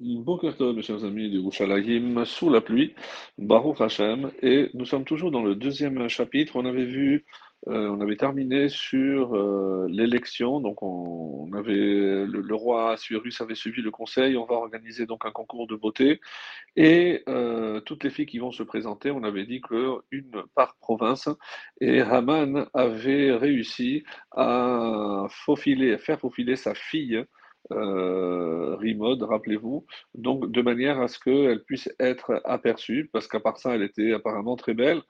Boker Tov, mes chers amis du Rouchalayim, sous la pluie, Baruch Hashem, et nous sommes toujours dans le deuxième chapitre. On avait vu, euh, on avait terminé sur euh, l'élection, donc on, avait le, roi Assuérus avait suivi le conseil. On va organiser donc un concours de beauté et euh, toutes les filles qui vont se présenter. On avait dit que une par province et Haman avait réussi à faufiler, à faire faufiler sa fille euh, Rimod, rappelez-vous, donc de manière à ce qu'elle puisse être aperçue, parce qu'à part ça, elle était apparemment très belle.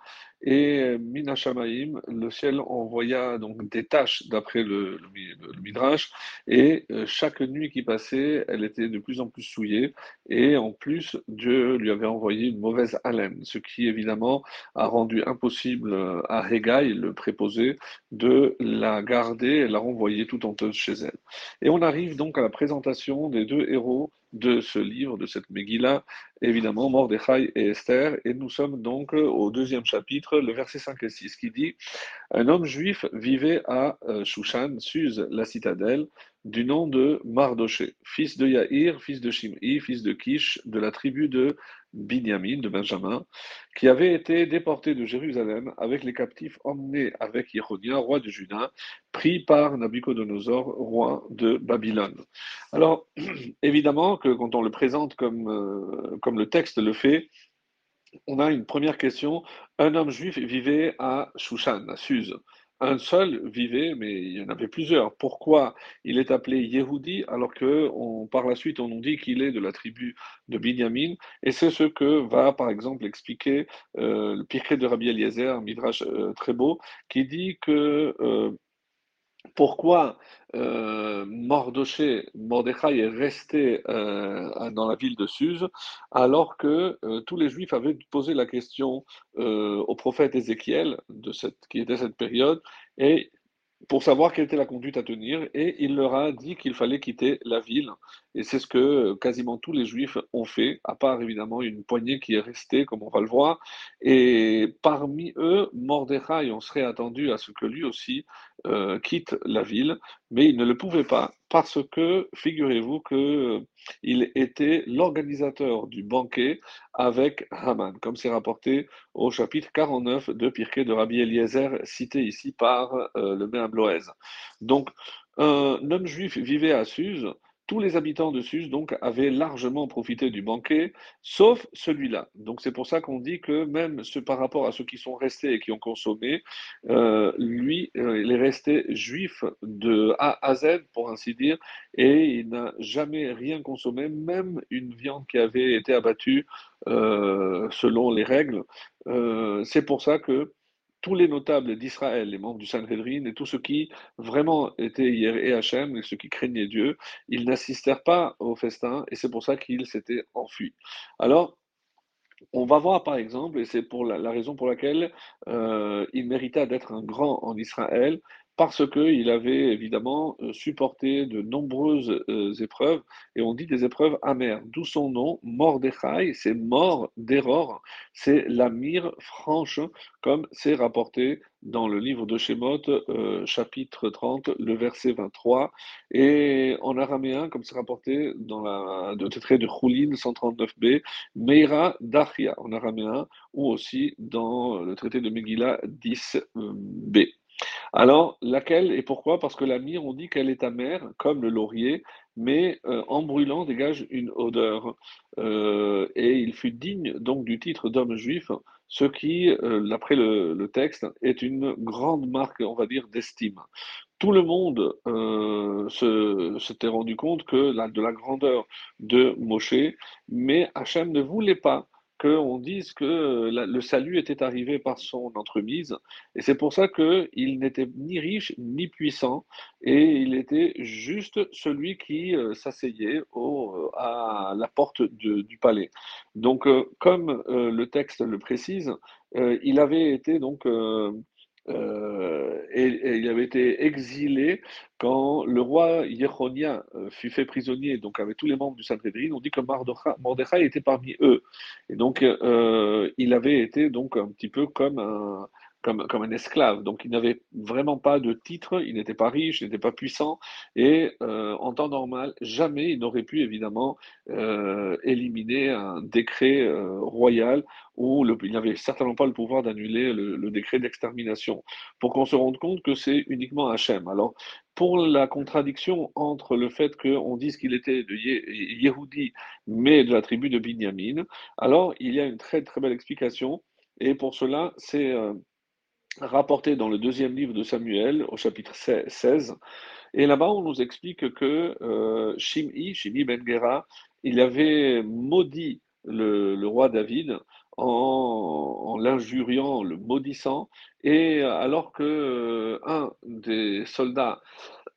Et Mina Shamaim, le ciel envoya donc des taches d'après le, le, le, Midrash, et euh, chaque nuit qui passait, elle était de plus en plus souillée, et en plus, Dieu lui avait envoyé une mauvaise haleine, ce qui évidemment a rendu impossible à Hegai, le préposé, de la garder. Et la renvoyer tout honteuse chez elle. Et on arrive donc à la présentation des deux héros de ce livre, de cette Megillah, évidemment, Mordechai et Esther, et nous sommes donc au deuxième chapitre, le verset 5 et 6, qui dit Un homme juif vivait à euh, Shushan, Suse, la citadelle, du nom de Mardoché, fils de Yaïr, fils de Shim'i, fils de Kish, de la tribu de Binyamin, de Benjamin, qui avait été déporté de Jérusalem avec les captifs emmenés avec Yehonia, roi de Juda, pris par Nabucodonosor, roi de Babylone. Alors, évidemment que quand on le présente comme, euh, comme le texte le fait, on a une première question. Un homme juif vivait à Shushan, à Suse un seul vivait, mais il y en avait plusieurs. Pourquoi il est appelé Yehudi alors que par la suite on nous dit qu'il est de la tribu de Binyamin? Et c'est ce que va par exemple expliquer euh, le Pirkei de Rabbi Eliezer, un midrash euh, très beau, qui dit que euh, pourquoi euh, Mordechai est resté euh, dans la ville de Suse alors que euh, tous les Juifs avaient posé la question au prophète Ézéchiel, qui était cette période, et pour savoir quelle était la conduite à tenir, et il leur a dit qu'il fallait quitter la ville. Et c'est ce que euh, quasiment tous les juifs ont fait, à part évidemment une poignée qui est restée, comme on va le voir. Et parmi eux, Mordechai, on serait attendu à ce que lui aussi euh, quitte la ville, mais il ne le pouvait pas parce que, figurez-vous qu'il euh, était l'organisateur du banquet avec Haman, comme c'est rapporté au chapitre 49 de Pirkei de Rabbi Eliezer, cité ici par euh, le Méam Loez. Donc, un homme juif vivait à Suse, tous les habitants de Suse donc avaient largement profité du banquet, sauf celui-là. Donc c'est pour ça qu'on dit que même ce, par rapport à ceux qui sont restés et qui ont consommé, euh, lui, euh, il est resté juif de A à Z, pour ainsi dire, et il n'a jamais rien consommé, même une viande qui avait été abattue euh, selon les règles. C'est pour ça que tous les notables d'Israël, les membres du Sanhedrin et tous ceux qui vraiment étaient et Hachem et ceux qui craignaient Dieu, ils n'assistèrent pas au festin et c'est pour ça qu'ils s'étaient enfuis. Alors, on va voir par exemple, et c'est pour la, la, raison pour laquelle euh, il mérita d'être un grand en Israël, parce qu'il avait évidemment euh, supporté de nombreuses euh, épreuves, et on dit des épreuves amères, d'où son nom, Mordechai, c'est mort d'erreur, c'est la mire franche, comme c'est rapporté dans le livre de Shemot, euh, chapitre 30, le verset 23, et en araméen, comme c'est rapporté dans la, de de Choulin 139b, Meira Dachia en araméen, ou aussi dans le traité de Megillah 10b. Alors, laquelle et pourquoi? Parce que la myrrhe, on dit qu'elle est amère, comme le laurier, mais euh, en brûlant dégage une odeur. Euh, et il fut digne donc du titre d'homme juif, ce qui, euh, d'après le, texte, est une grande marque, on va dire, d'estime. Tout le monde s'était rendu compte que de la grandeur de Moshe, mais Hachem ne voulait pas qu'on dise que euh, le salut était arrivé par son entremise. Et c'est pour ça qu'il n'était ni riche ni puissant, et il était juste celui qui euh, s'asseyait euh, à la porte du palais. Donc, comme le texte le précise, il avait été donc euh, et, il avait été exilé quand le roi Yechonia euh, fut fait prisonnier, donc avec tous les membres du Sanhedrin, on dit que Mordechai était parmi eux. Et donc, euh, il avait été donc un petit peu comme un, comme, comme un esclave. Donc il n'avait vraiment pas de titre, il n'était pas riche, il n'était pas puissant, et euh, en temps normal, jamais il n'aurait pu évidemment euh, éliminer un décret euh, royal où le, il n'avait certainement pas le pouvoir d'annuler le, le, décret d'extermination, pour qu'on se rende compte que c'est uniquement Hachem. Alors, pour la contradiction entre le fait qu'on dise qu'il était de Yehudi, mais de la tribu de Binyamin, alors il y a une très très belle explication, et pour cela, c'est euh, rapporté dans le deuxième livre de Samuel, au chapitre 16, et là-bas, on nous explique que euh, Shim'i, Shim'i Ben Gera, il avait maudit le, roi David en, en l'injuriant, le maudissant, et alors que euh, un des soldats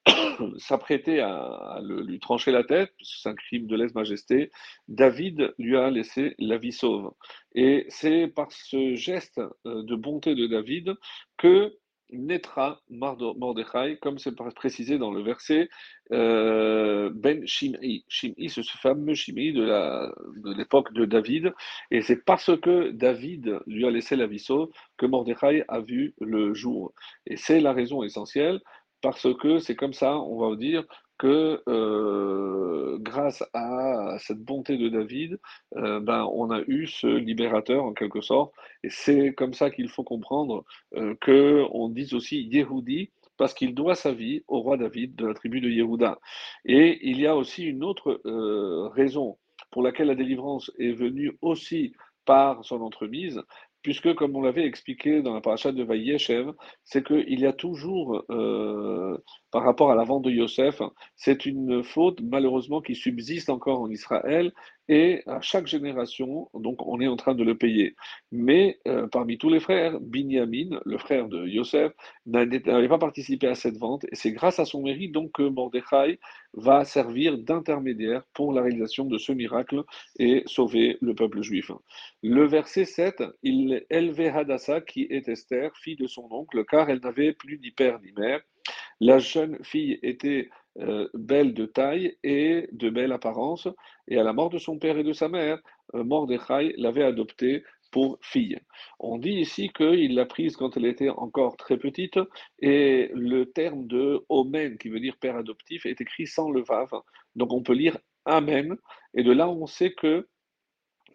s'apprêtait à, lui trancher la tête, c'est un crime de lèse-majesté, David lui a laissé la vie sauve. Et c'est par ce geste euh, de bonté de David que naîtra Mordechai, comme c'est précisé dans le verset euh, Ben Shimei. Shimei, c'est ce fameux Shimei de la, de l'époque de David, et c'est parce que David lui a laissé la vie sauve que Mordechai a vu le jour. Et c'est la raison essentielle, parce que c'est comme ça, on va dire, que euh, grâce à cette bonté de David, euh, ben, on a eu ce libérateur en quelque sorte, et c'est comme ça qu'il faut comprendre euh, que on dise aussi Yehudi, parce qu'il doit sa vie au roi David de la tribu de Yehuda. Et il y a aussi une autre raison pour laquelle la délivrance est venue aussi par son entremise, puisque, comme on l'avait expliqué dans la paracha de Vaïeshev, c'est qu'il y a toujours, euh, par rapport à la vente de Yosef, c'est une faute malheureusement qui subsiste encore en Israël, et à chaque génération, donc on est en train de le payer. Mais euh, parmi tous les frères, Binyamin, le frère de Yosef, n'avait pas participé à cette vente, et c'est grâce à son mérite donc que Mordechai va servir d'intermédiaire pour la réalisation de ce miracle et sauver le peuple juif. Le verset 7, il élevait Hadassah, qui est Esther, fille de son oncle, car elle n'avait plus ni père ni mère. La jeune fille était euh, belle de taille et de belle apparence, et à la mort de son père et de sa mère, euh, Mordechai l'avait adoptée pour fille. On dit ici qu'il l'a prise quand elle était encore très petite, et le terme de Omen, qui veut dire père adoptif, est écrit sans le vav, donc on peut lire Amen, et de là on sait que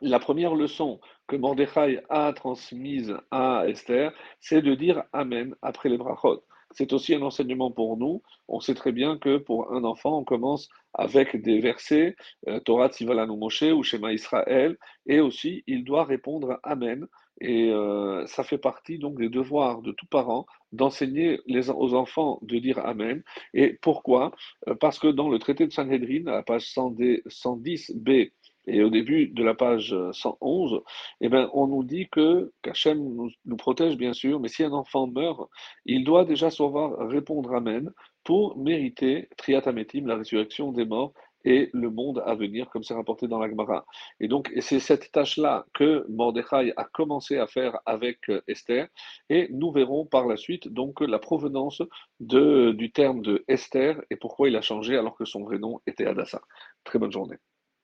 la première leçon que Mordechai a transmise à Esther, c'est de dire Amen après les brachot. C'est aussi un enseignement pour nous. On sait très bien que pour un enfant, on commence avec des versets, euh, Torah Tzivalanu Moshe ou Shema Israël, et aussi il doit répondre Amen. Et euh, ça fait partie donc des devoirs de tout parent d'enseigner aux enfants de dire Amen. Et pourquoi? Euh, Parce que dans le traité de Sanhedrin, à la page 110b, et au début de la page 111, eh ben, on nous dit que qu'Hachem nous, protège, bien sûr, mais si un enfant meurt, il doit déjà savoir répondre Amen pour mériter Triatametim, la résurrection des morts, et le monde à venir, comme c'est rapporté dans la Gemara. Et donc, c'est cette tâche-là que Mordechai a commencé à faire avec euh, Esther, et nous verrons par la suite donc la provenance du terme de Esther et pourquoi il a changé alors que son vrai nom était Hadassah. Très bonne journée.